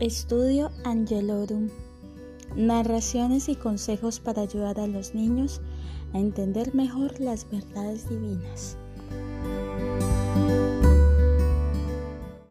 Estudio Angelorum. Narraciones y consejos para ayudar a los niños a entender mejor las verdades divinas.